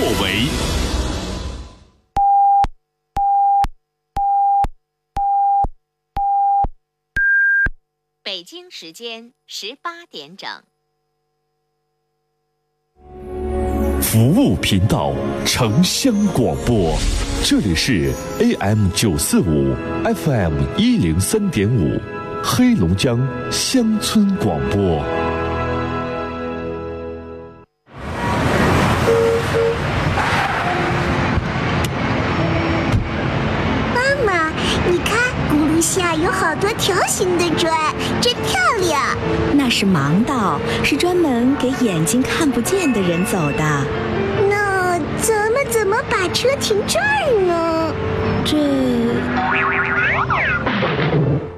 作为。北京时间十八点整。服务频道，城乡广播，这里是 AM 九四五，FM 一零三点五，黑龙江乡村广播。盲道，是专门给眼睛看不见的人走的。那咱们怎么把车停这儿呢？这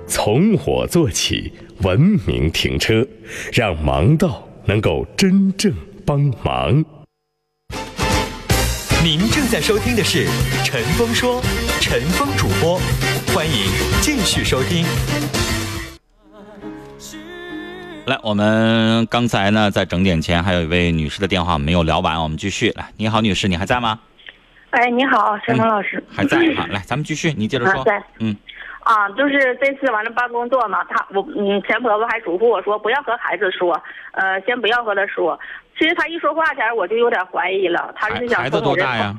从我做起，文明停车，让盲道能够真正帮忙。您正在收听的是《陈峰说》，陈峰主播，欢迎继续收听。来，我们刚才呢，在整点前还有一位女士的电话没有聊完，我们继续来。你好，女士，你还在吗？哎，你好，陈峰老师。还在啊，来，咱们继续，你接着说。啊在嗯，啊，就是这次完了办工作嘛，他我嗯前婆婆还嘱咐我说不要和孩子说，呃，先不要和他说。其实他一说话前我就有点怀疑了，他是孩想孩子多大呀？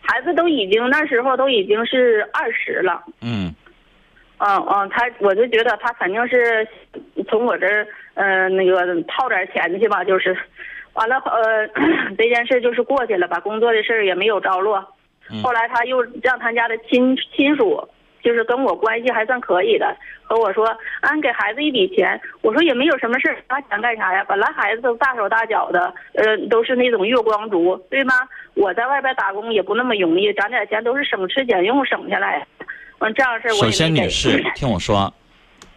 孩子都已经那时候都已经是二十了，嗯，嗯嗯，他我就觉得他肯定是从我这儿呃那个套点钱去吧，就是，完了呃 这件事就是过去了，把工作的事儿也没有着落。嗯后来他又让他家的亲亲属，就是跟我关系还算可以的，和我说，俺给孩子一笔钱。我说也没有什么事儿，拿钱干啥呀？本来孩子都大手大脚的，呃，都是那种月光族，对吗？我在外边打工也不那么容易，攒点钱都是省吃俭用省下来。完这样的事儿我首先，女士，听我说，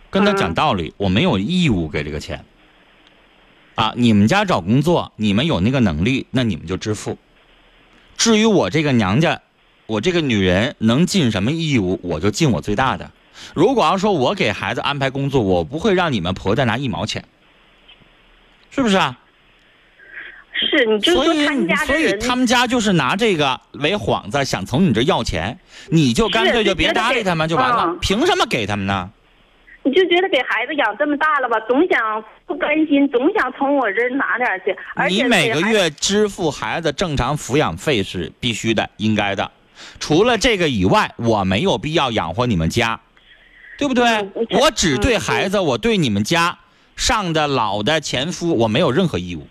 跟他讲嗯道理，我没有义务给这个钱。啊，你们家找工作，你们有那个能力，那你们就支付。至于我这个娘家，我这个女人能尽什么义务，我就尽我最大的。如果要说我给孩子安排工作，我不会让你们婆家拿一毛钱，是不是啊？是，你就所以说他们家所以他们家就是拿这个为幌子，想从你这要钱，你就干脆就别搭理他们就完了嗯。凭什么给他们呢？你就觉得给孩子养这么大了吧，总想不甘心，总想从我这儿拿点去，而且你每个月支付孩子正常抚养费是必须的，应该的。除了这个以外，我没有必要养活你们家，对不对嗯？我只对嗯孩子，我对你们家上的老的前夫，我没有任何义务。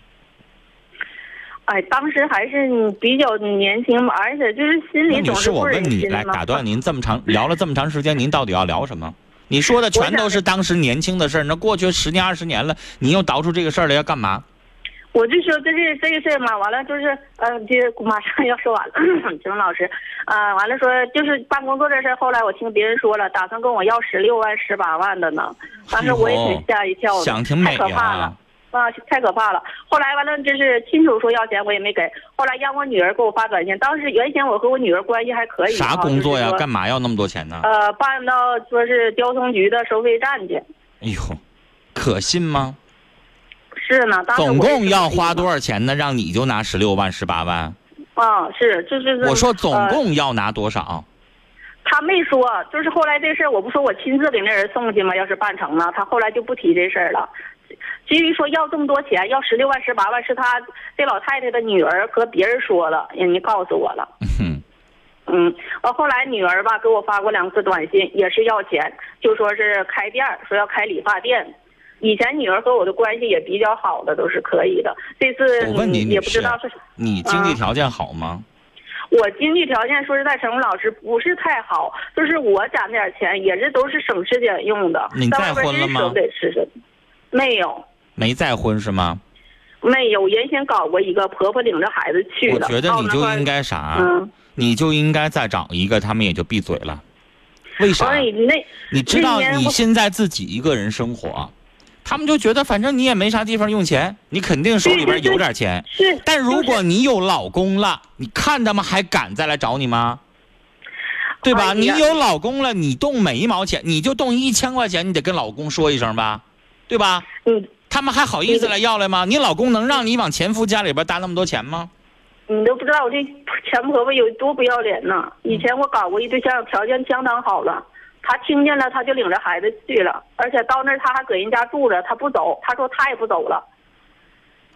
哎，当时还是你比较年轻嘛，而且就是心里那女士，我问你，来打断您这么长聊了这么长时间，您到底要聊什么？你说的全都是当时年轻的事儿，那过去十年二十年了，你又倒出这个事儿来要干嘛？我就说这是这个事儿嘛，完了就是呃，这 马上要说完了，陈老师，啊、完了说就是办工作这事儿，后来我听别人说了，打算跟我要十六万、十八万的呢，当时我也挺吓一跳的，想挺美太可怕了呀。。啊，太可怕了！后来完了，就是亲属说要钱，我也没给。后来让我女儿给我发短信，当时原先我和我女儿关系还可以。啥工作呀？就是干嘛要那么多钱呢？呃，办到说是交通局的收费站去。哎呦，可信吗？是呢，当时总共要花多少？钱呢？让你就拿十六万、十八万？啊，是，就是我说总呃共要拿多少？他没说，就是后来这事儿，我不说我亲自给那人送去吗？要是办成了，他后来就不提这事儿了。至于说要这么多钱，要十六万、十八万，是他这老太太的女儿和别人说了，人家告诉我了。嗯，嗯，完后来女儿吧给我发过两次短信，也是要钱，就说是开店，说要开理发店。以前女儿和我的关系也比较好的，都是可以的。这次我问你，也不知道是，你经济条件好吗？我经济条件说实在，陈红老师不是太好，就是我攒点钱也是都是省吃俭用的。你再婚了吗得吃，没有。没再婚是吗？没有，原先搞过一个，婆婆领着孩子去的。我觉得你就应该啥？嗯，你就应该再找一个，他们也就闭嘴了。为啥？那你知道你现在自己一个人生活，他们就觉得反正你也没啥地方用钱，你肯定手里边有点钱。是，但如果你有老公了，你看他们还敢再来找你吗？对吧？哎你有老公了，你动每一毛钱，你就动一千块钱，你得跟老公说一声吧，对吧？嗯他们还好意思来要来吗？你老公能让你往前夫家里边搭那么多钱吗？你都不知道我这前婆婆有多不要脸呢。以前我搞过一对象，条件相当好了，他听见了他就领着孩子去了，而且到那儿他还搁人家住着，他不走，他说他也不走了。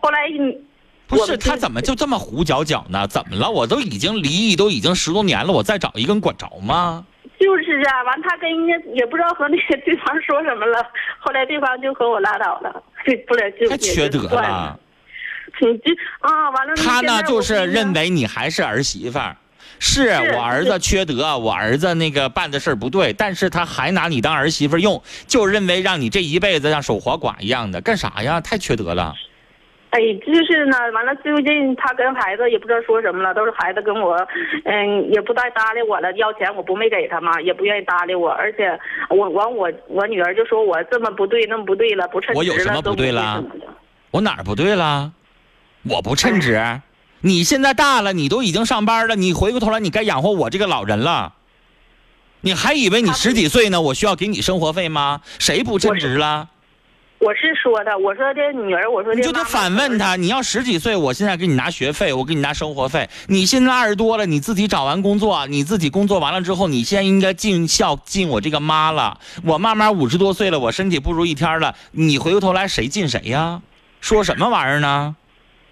后来嗯不是他怎么就这么胡搅搅呢？怎么了？我都已经离异都已经十多年了，我再找一个，你管着吗？就是啊，完他跟人家也不知道和那个对方说什么了，后来对方就和我拉倒了，对，不了就太缺德了。。你这啊，完了。他呢，就是认为你还是儿媳妇儿。是是我儿子缺德，我儿子那个办的事儿不对，但是他还拿你当儿媳妇用，就认为让你这一辈子像守活寡一样的，干啥呀？太缺德了。哎，就是呢，完了最近他跟孩子也不知道说什么了，都是孩子跟我，嗯，也不再搭理我了，要钱我不没给他嘛，也不愿意搭理我，而且我完我我女儿就说我这么不对那么不对了，不称职了，我有什么不对了？我哪儿不对了？我不称职。你现在大了，你都已经上班了，你回过头来，你该养活我这个老人了。你还以为你十几岁呢？我需要给你生活费吗？谁不称职了？我是说的，我说这女儿，我说这你就得反问他，你要十几岁，我现在给你拿学费，我给你拿生活费。你现在二十多了，你自己找完工作，你自己工作完了之后，你现在应该尽孝敬我这个妈了。我慢慢五十多岁了，我身体不如一天了，你回过头来谁敬谁呀？说什么玩意儿呢？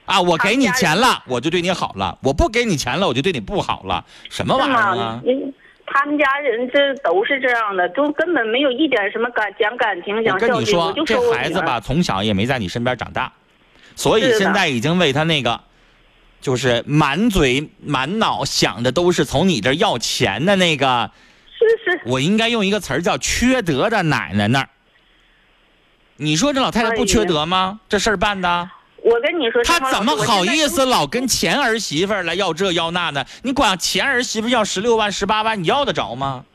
啊，我给你钱了，我就对你好了；我不给你钱了，我就对你不好了。什么玩意儿啊？人他们家人这都是这样的，都根本没有一点什么感讲感情、我讲孝敬。跟你说这孩子吧，从小也没在你身边长大，所以现在已经为他那个，就是满嘴满脑想的都是从你这要钱的那个，是是，我应该用一个词儿叫缺德的奶奶那儿。你说这老太太不缺德吗？这事儿办的，我跟你说，他怎么好意思老跟前儿媳妇儿来要这要那的？你管前儿媳妇要十六万、十八万，你要得着吗？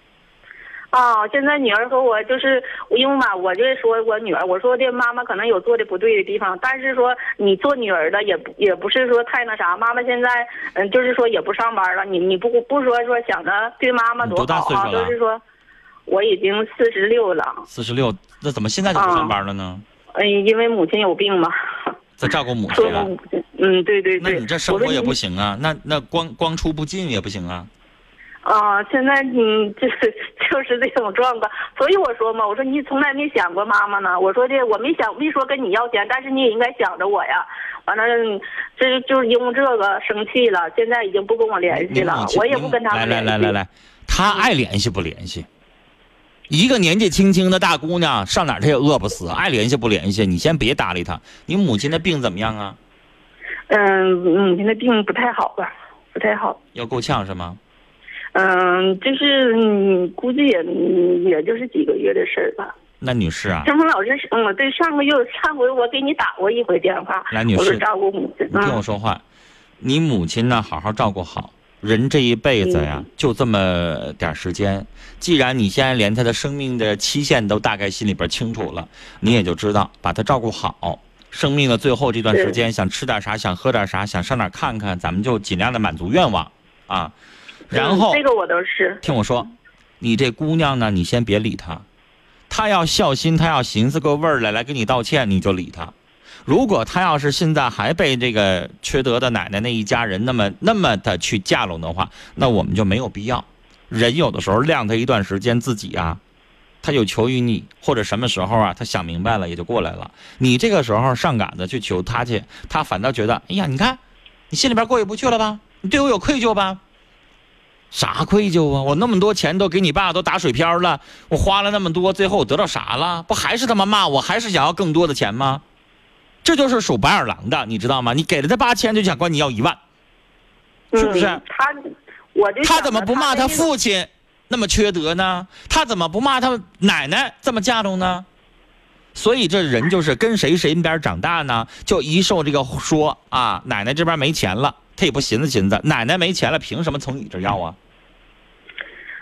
啊，现在女儿和我就是因为嘛，我就说我女儿，我说这妈妈可能有做的不对的地方，但是说你做女儿的也不也不是说太那啥，妈妈现在嗯，就是说也不上班了，你你不不说说想着对妈妈多好啊，岁数了都是说我已经四十六了，四十六，那怎么现在就不上班了呢？嗯，因为母亲有病嘛，在照顾母亲嗯，对对对，那你这生活也不行啊，那那光光出不进也不行啊。啊，现在你就是 就是这种状况，所以我说嘛，我说你从来没想过妈妈呢。我说这我没想没说跟你要钱，但是你也应该想着我呀。完了，这就是因为这个生气了，现在已经不跟我联系了我也不跟他来们联系。来来来来，他爱联系不联系？一个年纪轻轻的大姑娘，上哪儿她也饿不死，爱联系不联系？你先别搭理她。你母亲的病怎么样啊？嗯，母亲的病不太好吧，不太好。要够呛是吗？嗯，就是嗯，估计也嗯也就是几个月的事儿吧。那女士啊，张峰老师，嗯，对，上个月上回我给你打过一回电话，来女士照顾母亲，你听我嗯，说话，你母亲呢，好好照顾好。人这一辈子呀，就这么点时间。既然你现在连他的生命的期限都大概心里边清楚了，你也就知道把他照顾好。生命的最后这段时间，想吃点啥，想喝点啥，想上哪看看，咱们就尽量的满足愿望啊。然后嗯这个我都是，听我说，你这姑娘呢，你先别理她，她要孝心，她要寻思个味儿来来跟你道歉，你就理她。如果他要是现在还被这个缺德的奶奶那一家人那么那么的去架拢的话，那我们就没有必要。人有的时候晾他一段时间，自己啊，他有求于你，或者什么时候啊，他想明白了也就过来了。你这个时候上赶着去求他去，他反倒觉得，哎呀，你看，你心里边过意不去了吧？你对我有愧疚吧？啥愧疚啊？我那么多钱都给你爸都打水漂了，我花了那么多，最后我得到啥了？不还是他妈骂我，还是想要更多的钱吗？这就是属白眼狼的，你知道吗？你给了他八千，就想管你要一万，是不是嗯他，我就他怎么不骂他父亲那么缺德呢？他怎么不骂他奶奶这么嫁妆呢？所以这人就是跟谁身边长大呢，就一受这个说啊，奶奶这边没钱了，他也不寻思寻思，奶奶没钱了，凭什么从你这要啊？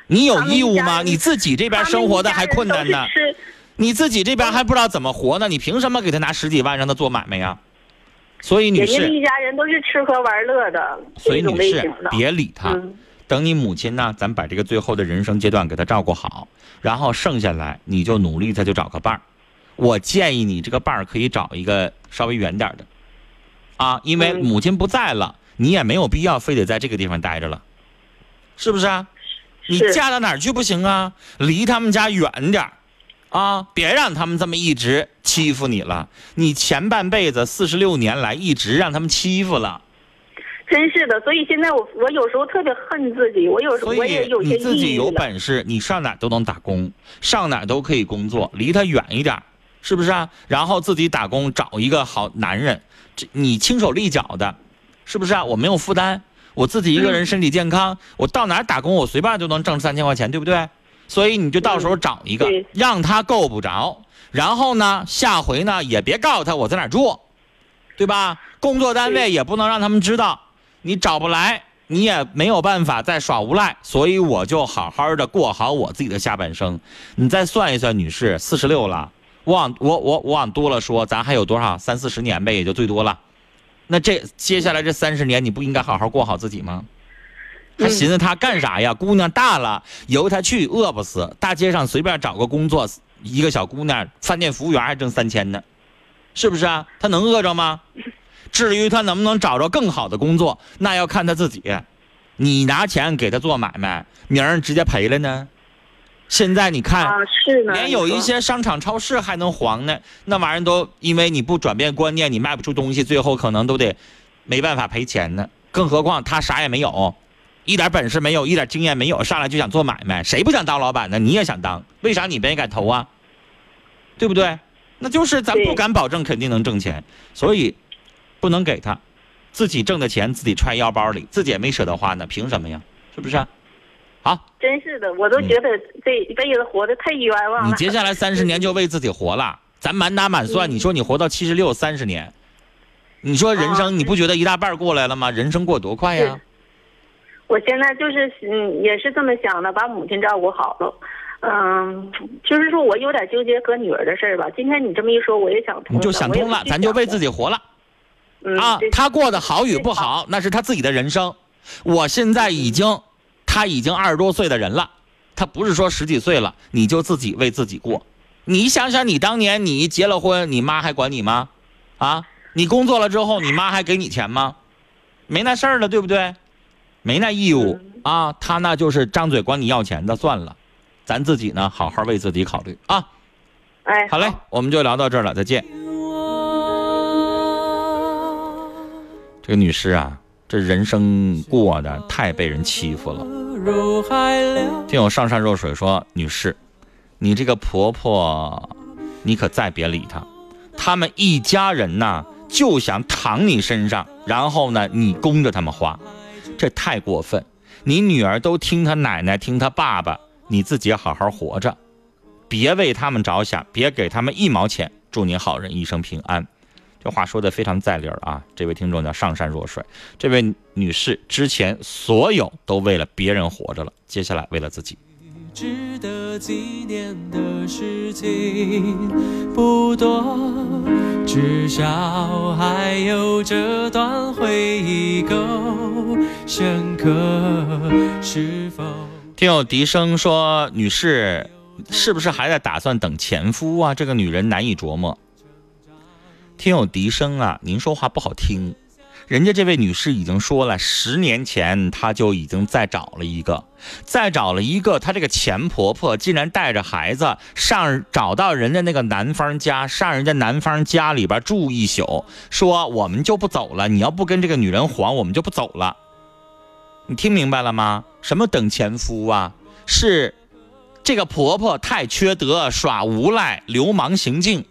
你有义务吗？你自己这边生活的还困难呢，你自己这边还不知道怎么活呢，你凭什么给他拿十几万让他做买卖呀？所以女人家士，一家人都是吃喝玩乐的，所以女士。别理他。嗯等你母亲呢，咱把这个最后的人生阶段给她照顾好，然后剩下来你就努力再去找个伴儿。我建议你这个伴儿可以找一个稍微远点的，啊，因为嗯母亲不在了，你也没有必要非得在这个地方待着了，是不是啊？你嫁到哪儿去不行啊？离他们家远点儿啊！别让他们这么一直欺负你了。你前半辈子四十六年来一直让他们欺负了，真是的，所以现在我我有时候特别恨自己，我有时候我也有些你自己有。本事，你上哪都能打工，上哪都可以工作，离他远一点，是不是啊？然后自己打工，找一个好男人，这你轻手利脚的，是不是啊？我没有负担，我自己一个人身体健康，我到哪打工，我随便就能挣三千块钱，对不对？所以你就到时候找一个，嗯让他够不着，然后呢，下回呢也别告诉他我在哪住，对吧？工作单位也不能让他们知道，你找不来，你也没有办法再耍无赖，所以我就好好的过好我自己的下半生。你再算一算，女士，四十六了，我往我我我往多了说，咱还有多少三四十年呗，也就最多了。那这接下来这三十年，你不应该好好过好自己吗？还寻思他干啥呀？姑娘大了，由他去，饿不死。大街上随便找个工作，一个小姑娘，饭店服务员还挣三千呢，是不是啊？他能饿着吗？至于他能不能找着更好的工作，那要看他自己。你拿钱给他做买卖，明儿直接赔了呢。现在你看，啊，是呢，连有一些商场、超市还能黄呢，那玩意儿都因为你不转变观念，你卖不出东西，最后可能都得没办法赔钱呢。更何况他啥也没有，一点本事没有，一点经验没有，上来就想做买卖，谁不想当老板呢？你也想当，为啥你没敢投啊？对不对？那就是咱不敢保证肯定能挣钱，所以不能给他，自己挣的钱自己揣腰包里，自己也没舍得花呢，凭什么呀？是不是啊？好，真是的，我都觉得这一辈子活得太冤枉了。嗯你接下来三十年就为自己活了，咱满打满算，嗯你说你活到七十六三十年，你说人啊生你不觉得一大半过来了吗？人生过多快呀！我现在就是嗯，也是这么想的，把母亲照顾好了。嗯，就是说我有点纠结和女儿的事儿吧。今天你这么一说，我也想通了。你就想通了，咱就为自己己活了嗯啊！他过得好与不好，那是他自己的人生。我现在已经，他已经二十多岁的人了，他不是说十几岁了，你就自己为自己过。你想想，你当年你结了婚，你妈还管你吗？啊，你工作了之后，你妈还给你钱吗？没那事儿了，对不对？没那义务。啊，他那就是张嘴管你要钱的，算了，咱自己呢，好好为自己考虑。啊。哎，好嘞，我们就聊到这儿了，再见。这个女士啊，这人生过得太被人欺负了。听我上善若水说，女士，你这个婆婆，你可再别理她，他们一家人呐，就想躺你身上，然后呢，你供着他们花，这太过分。你女儿都听她奶奶，听她爸爸，你自己好好活着，别为他们着想，别给他们一毛钱。祝你好人一生平安。这话说的非常在理儿啊！这位听众叫上善若水，这位女士之前所有都为了别人活着了，接下来为了自己。值得纪念的事情不多，至少还有这段回忆够深刻，是否？听友笛声说，女士是不是还在打算等前夫啊？这个女人难以琢磨。听友笛声啊，您说话不好听。人家这位女士已经说了，十年前她就已经再找了一个，再找了一个，她这个前婆婆竟然带着孩子上找到人家那个男方家，上人家男方家里边住一宿，说我们就不走了，你要不跟这个女人还，我们就不走了。你听明白了吗？什么等前夫啊？是这个婆婆太缺德，耍无赖，流氓行径。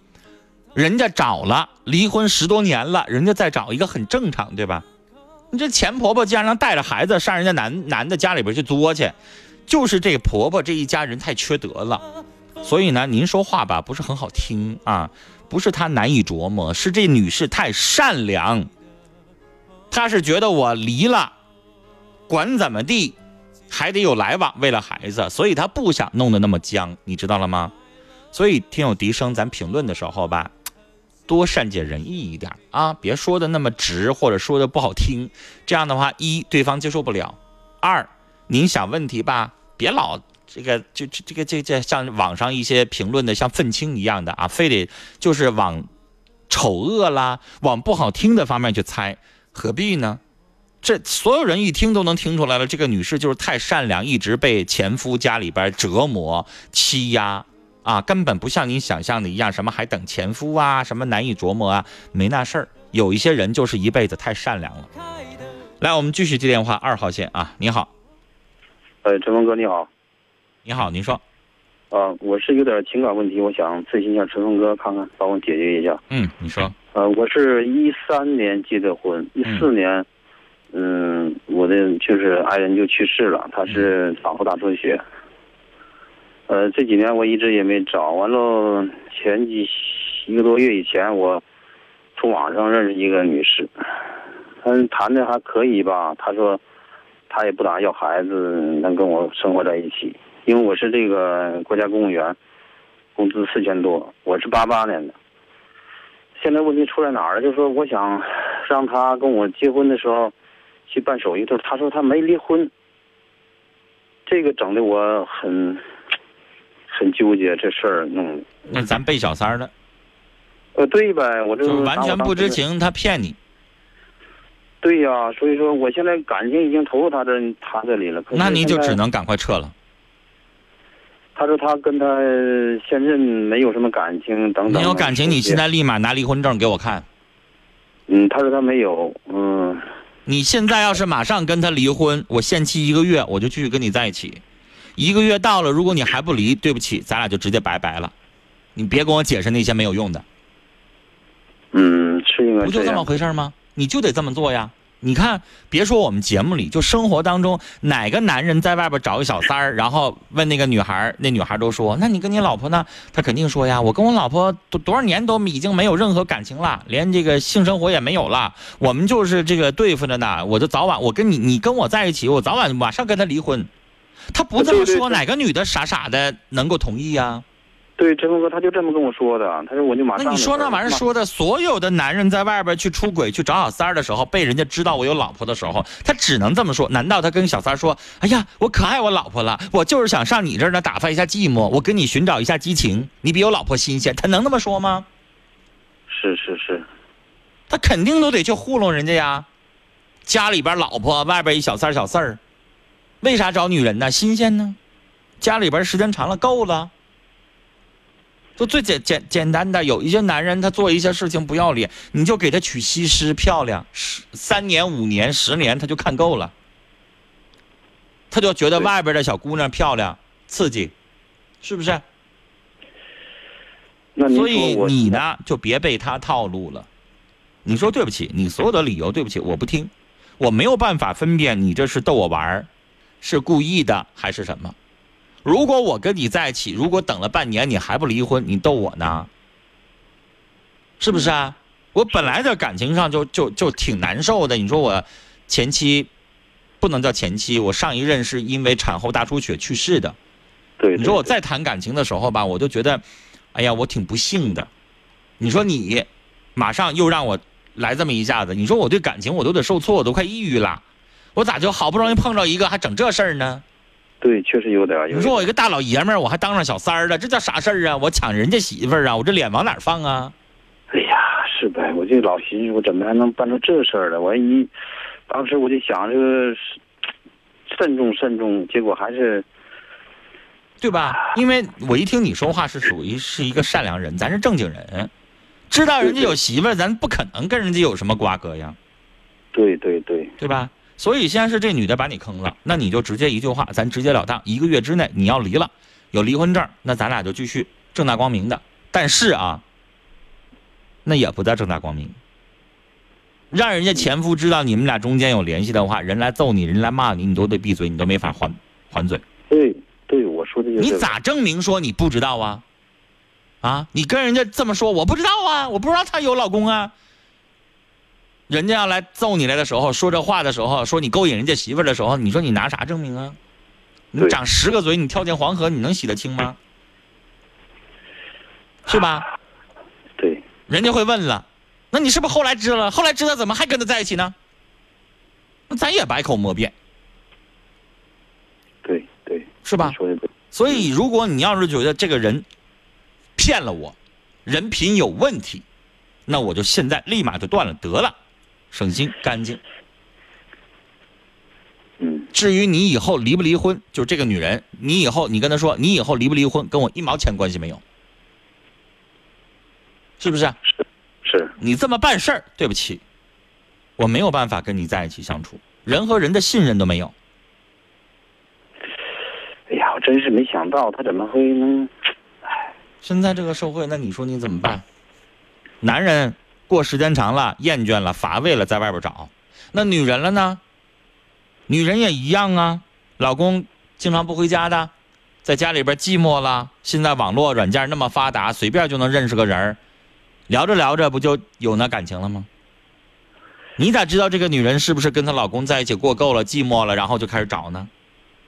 人家找了，离婚十多年了，人家再找一个很正常，对吧？你这前婆婆竟然能带着孩子上人家男男的家里边去作去，就是这婆婆这一家人太缺德了。所以呢，您说话吧不是很好听啊，不是她难以琢磨，是这女士太善良。她是觉得我离了，管怎么地，还得有来往，为了孩子，所以她不想弄得那么僵，你知道了吗？所以听友笛声，咱评论的时候吧，多善解人意一点啊，别说的那么直，或者说的不好听。这样的话，一对方接受不了；二，您想问题吧，别老这个就这这个这这像网上一些评论的像愤青一样的啊，非得就是往丑恶啦、往不好听的方面去猜，何必呢？这所有人一听都能听出来了，这个女士就是太善良，一直被前夫家里边折磨欺压啊，根本不像你想象的一样，什么还等前夫啊，什么难以琢磨啊，没那事儿。有一些人就是一辈子太善良了。来，我们继续接电话，二号线啊，你好，呃，陈峰哥你好，你好，您说，啊，我是有点情感问题，我想咨询一下陈峰哥，看看帮我解决一下。嗯，你说，呃，我是一三年结的婚，一四年，嗯，我的就是爱人就去世了，他是产后大出血。呃，这几年我一直也没找，完了前几一个多月以前，我从网上认识一个女士，嗯，谈的还可以吧，她说她也不打算要孩子，能跟我生活在一起，因为我是这个国家公务员，工资四千多，我是八八年的。现在问题出在哪儿了？就是说，我想让她跟我结婚的时候去办手续，她说她没离婚，这个整的我很很纠结，这事儿弄的。那咱背小三儿的，呃，对呗，我这就完全不知情，他骗你。对呀、所以说我现在感情已经投入他这他这里了。那你就只能赶快撤了。他说他跟他现任没有什么感情等等。你有感情，你现在立马拿离婚证给我看。嗯，他说他没有，嗯，你现在要是马上跟他离婚，我限期一个月，我就继续跟你在一起。一个月到了，如果你还不离，对不起，咱俩就直接拜拜了。你别跟我解释那些没有用的，嗯，是应该不就这么。回事吗？你就得这么做呀。你看，别说我们节目里，就生活当中，哪个男人在外边找一小三儿，然后问那个女孩儿，那女孩都说：“那你跟你老婆呢？”他肯定说呀：“我跟我老婆多多少年都已经没有任何感情了，连这个性生活也没有了，我们就是这个对付着呢。我就早晚我跟你你跟我在一起，我早晚马上跟他离婚。”他不这么说，哪个女的傻傻的能够同意呀？对，陈峰哥他就这么跟我说的，他说我就马上。那你说那玩意儿说的，所有的男人在外边去出轨、去找小三儿的时候，被人家知道我有老婆的时候，他只能这么说。难道他跟小三儿说：“哎呀，我可爱我老婆了，我就是想上你这儿呢打发一下寂寞，我跟你寻找一下激情，你比我老婆新鲜。”他能那么说吗？是是是，他肯定都得去糊弄人家呀。家里边老婆，外边一小三儿小四儿，为啥找女人呢？新鲜呢？家里边时间长了够了。就最简简简单的，有一些男人他做一些事情不要脸，你就给他娶西施漂亮，十三年五年十年他就看够了，他就觉得外边的小姑娘漂亮刺激，是不是？那所以你？呢，就别被他套路了。你说对不起，你所有的理由对不起，我不听，我没有办法分辨你这是逗我玩儿，是故意的还是什么。如果我跟你在一起，如果等了半年你还不离婚，你逗我呢？是不是啊？我本来在感情上就就就挺难受的。你说我前妻不能叫前妻，我上一任是因为产后大出血去世的。对，你说我再谈感情的时候吧，我就觉得，哎呀，我挺不幸的。你说你马上又让我来这么一下子，你说我对感情我都得受挫，我都快抑郁了。我咋就好不容易碰着一个，还整这事儿呢？对，确实有点。有点你说我一个大老爷们儿，我还当上小三儿了，这叫啥事儿啊？我抢人家媳妇儿啊，我这脸往哪儿放啊？哎呀，是呗，我就老寻思，我怎么还能办出这事儿来？我一当时我就想这个慎重慎重，结果还是对吧？因为我一听你说话是属于是一个善良人，咱是正经人，知道人家有媳妇儿，咱不可能跟人家有什么瓜葛呀。对对对，对吧？所以现在是这女的把你坑了，那你就直接一句话，咱直截了当，一个月之内你要离了，有离婚证，那咱俩就继续正大光明的。但是啊，那也不叫正大光明，让人家前夫知道你们俩中间有联系的话，人来揍你，人来骂你，你都得闭嘴，你都没法还还嘴。对对，我说的就是你咋证明说你不知道啊？啊，你跟人家这么说，我不知道啊，我不知道她有老公啊。人家要来揍你来的时候，说这话的时候，说你勾引人家媳妇儿的时候，你说你拿啥证明啊？你长十个嘴，你跳进黄河，你能洗得清吗？是吧？对人家会问了，那你是不是后来知道了？后来知道怎么还跟他在一起呢？那咱也百口莫辩，对对，是吧所以，如果你要是觉得这个人骗了我，人品有问题，那我就现在立马就断了得了，省心干净。至于你以后离不离婚，就是这个女人，你以后你跟她说，你以后离不离婚，跟我一毛钱关系没有，是不是？是你这么办事儿，对不起，我没有办法跟你在一起相处，人和人的信任都没有。哎呀，我真是没想到他怎么会能，现在这个社会，那你说你怎么办？男人过时间长了，厌倦了，乏味了，在外边找。那女人了呢？女人也一样啊，老公经常不回家的，在家里边寂寞了。现在网络软件那么发达，随便就能认识个人儿，聊着聊着不就有那感情了吗？你咋知道这个女人是不是跟她老公在一起过够了，寂寞了，然后就开始找呢？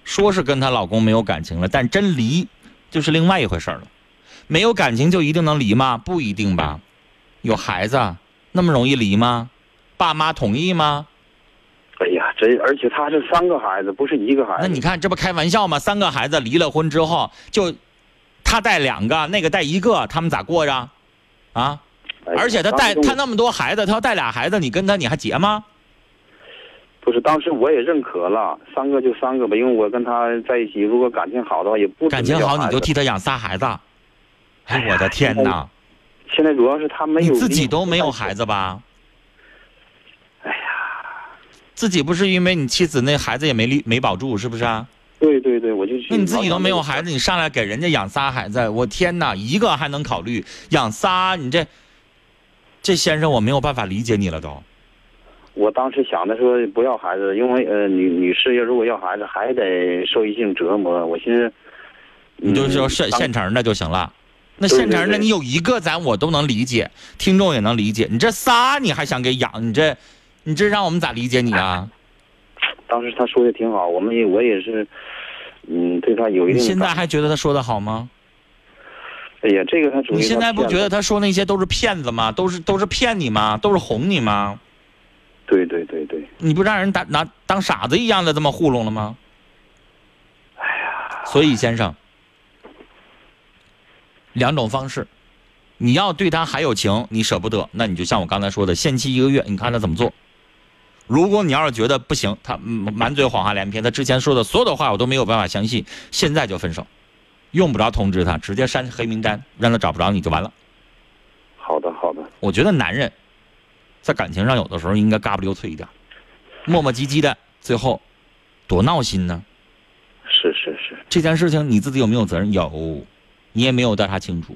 说是跟她老公没有感情了，但真离就是另外一回事了。没有感情就一定能离吗？不一定吧。有孩子，那么容易离吗？爸妈同意吗？哎呀，这而且他是三个孩子，不是一个孩子。那你看，这不开玩笑吗？三个孩子离了婚之后，就他带两个，那个带一个，他们咋过着？啊！哎而且他带他那么多孩子，他要带俩孩子，你跟他你还结吗？不是，当时我也认可了，三个就三个吧，因为我跟他在一起，如果感情好的话，也不感情好你就替。替他养仨孩子。哎，我的天哪！现在主要是他没有你自己都没有孩子吧？哎呀，自己不是因为你妻子那孩子也没立没保住，是不是啊？对对对，我就去。那你自己都没有孩子，你上来给人家养仨孩子，我天哪，一个还能考虑，养仨，你这这先生我没有办法理解你了都。我当时想的说不要孩子，因为呃女女士要如果要孩子还得受一性折磨，我寻思。你就说现现成的就行了。那现成的你有一个咱我都能理解，听众也能理解，你这仨你还想给养，你这你这让我们咋理解你啊？当时他说的挺好，我们也我也是，嗯，对他有一你定感。现在还觉得他说的好吗？哎呀，这个他属于你现在不觉得他说那些都是骗子吗？都是都是骗你吗？都是哄你吗？对对对对，你不让人打拿当傻子一样的这么糊弄了吗？哎呀，所以先生，两种方式，你要对他还有情，你舍不得，那你就像我刚才说的，限期一个月，你看他怎么做。如果你要是觉得不行，他嗯满嘴谎话连篇，他之前说的所有的话我都没有办法相信，现在就分手，用不着通知他，直接删黑名单，让他找不着你就完了。好的好的，我觉得男人在感情上有的时候应该嘎不溜脆一点，磨磨唧唧的，最后多闹心呢。是是是，这件事情你自己有没有责任？有，你也没有调查清楚。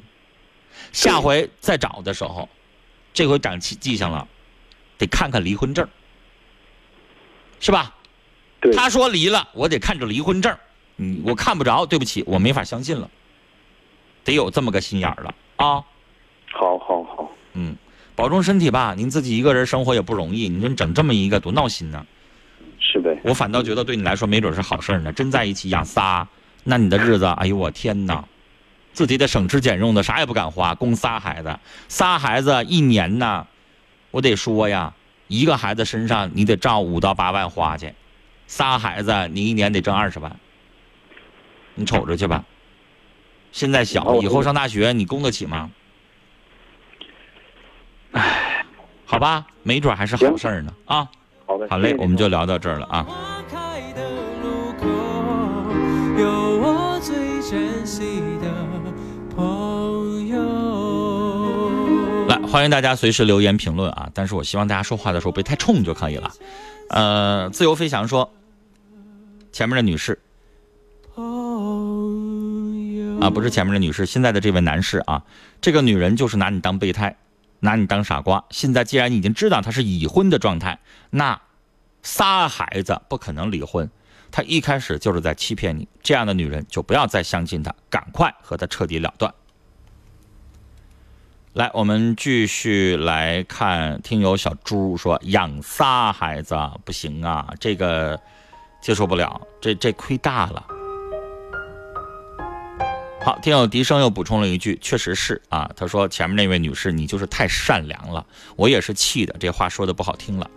下回再找的时候，这回长记记性了，得看看离婚证，是吧？对，他说离了，我得看着离婚证，嗯，我看不着，对不起，我没法相信了，得有这么个心眼儿了啊。好好好，嗯，保重身体吧，您自己一个人生活也不容易，你说你整这么一个多闹心呢。是呗，我反倒觉得对你来说没准是好事呢。真在一起养仨，那你的日子，哎呦我天哪，自己得省吃俭用的，啥也不敢花，供仨孩子，仨孩子一年呢，我得说呀，一个孩子身上你得照五到八万花去，仨孩子你一年得挣二十万，你瞅着去吧。现在小，以后上大学你供得起吗？唉，好吧，没准还是好事儿呢啊。好嘞我们就聊到这儿了啊。欢迎大家随时留言评论啊！但是我希望大家说话的时候别太冲就可以了。呃，自由飞翔说，前面的女士啊，不是前面的女士，现在的这位男士啊，这个女人就是拿你当备胎，拿你当傻瓜。现在既然你已经知道她是已婚的状态，那仨孩子不可能离婚，她一开始就是在欺骗你。这样的女人就不要再相信她，赶快和她彻底了断。来，我们继续来看，听友小猪说养仨孩子不行啊，这个接受不了，这这亏大了。好，听友笛声又补充了一句，确实是啊，他说前面那位女士，你就是太善良了，我也是气的，这话说的不好听了，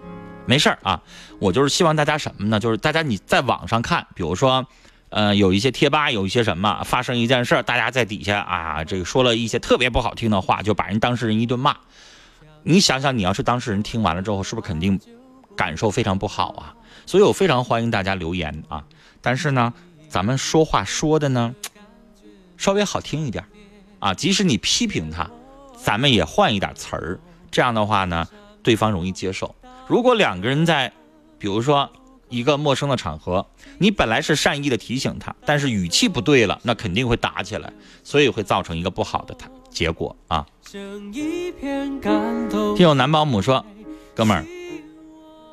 没事儿啊，我就是希望大家什么呢？就是大家你在网上看，比如说。呃，有一些贴吧，有一些什么发生一件事儿，大家在底下啊，这个说了一些特别不好听的话，就把人当事人一顿骂。你想想，你要是当事人听完了之后，是不是肯定感受非常不好啊？所以我非常欢迎大家留言啊。但是呢，咱们说话说的呢，稍微好听一点啊。即使你批评他，咱们也换一点词儿，这样的话呢，对方容易接受。如果两个人在，比如说一个陌生的场合，你本来是善意的提醒他，但是语气不对了，那肯定会打起来，所以会造成一个不好的他结果啊。听友男保姆说：“哥们儿，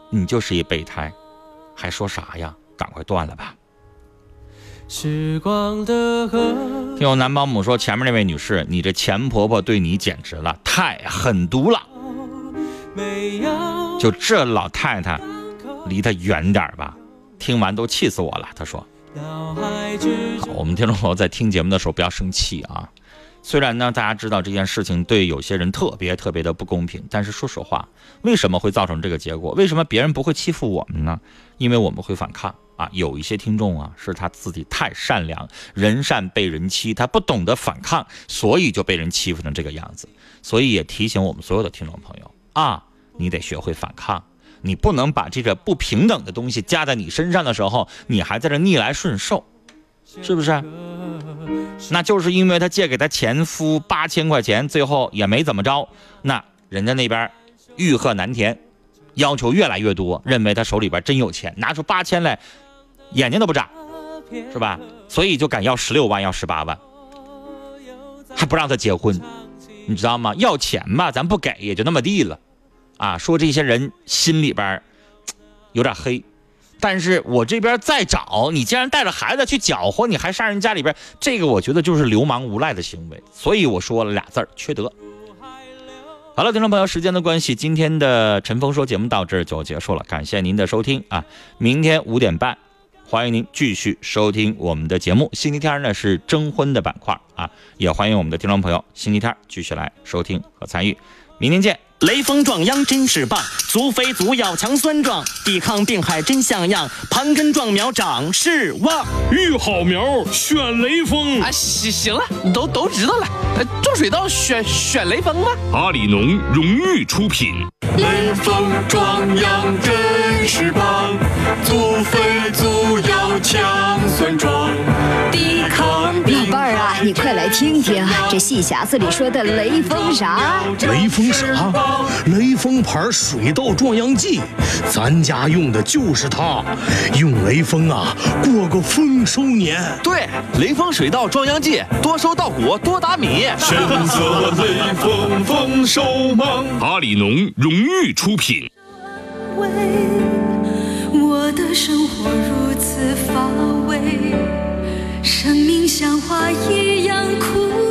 你就是一备胎，还说啥呀？赶快断了吧。”时光的河。听友男保姆说：“前面那位女士，你这前婆婆对你简直了，太狠毒了。就这老太太，离他远点吧。”听完都气死我了。他说：“好，我们听众朋友在听节目的时候不要生气啊。虽然呢，大家知道这件事情对有些人特别特别的不公平，但是说实话，为什么会造成这个结果？为什么别人不会欺负我们呢？因为我们会反抗。”啊，有一些听众啊，是他自己太善良，人善被人欺，他不懂得反抗，所以就被人欺负成这个样子。所以也提醒我们所有的听众朋友啊，你得学会反抗，你不能把这个不平等的东西加在你身上的时候，你还在这逆来顺受，是不是？那就是因为他借给他前夫八千块钱，最后也没怎么着，那人家那边欲壑难填，要求越来越多，认为他手里边真有钱，拿出八千来。眼睛都不眨，是吧？所以就敢要十六万，要十八万，还不让他结婚，你知道吗？要钱吧，咱不给也就那么地了，啊，说这些人心里边有点黑，但是我这边再找你，既然带着孩子去搅和，你还上人家里边，这个我觉得就是流氓无赖的行为，所以我说了俩字儿，缺德。好了，听众朋友，时间的关系，今天的陈峰说节目到这儿就结束了，感谢您的收听啊，明天五点半。欢迎您继续收听我们的节目。星期天呢是征婚的板块啊，也欢迎我们的听众朋友星期天继续来收听和参与。明天见。雷锋壮秧真是棒，足肥足要强酸壮，抵抗病害真像样，盘根壮苗长势旺。育好苗选雷锋啊！行行了，都都知道了。种水稻选选雷锋吧？阿里农荣誉出品。雷锋壮秧真是棒，足肥足要强酸壮，抵抗病。老伴儿啊，你快来听听这戏匣子里说的雷锋啥？雷锋啥？雷锋牌水稻壮秧剂，咱家用的就是它。用雷锋啊，过个丰收年。对，雷锋水稻壮秧剂，多收稻谷，多打米。选择雷锋，丰收忙。阿里农荣誉出品。我的生活如此乏味，生命像花一样枯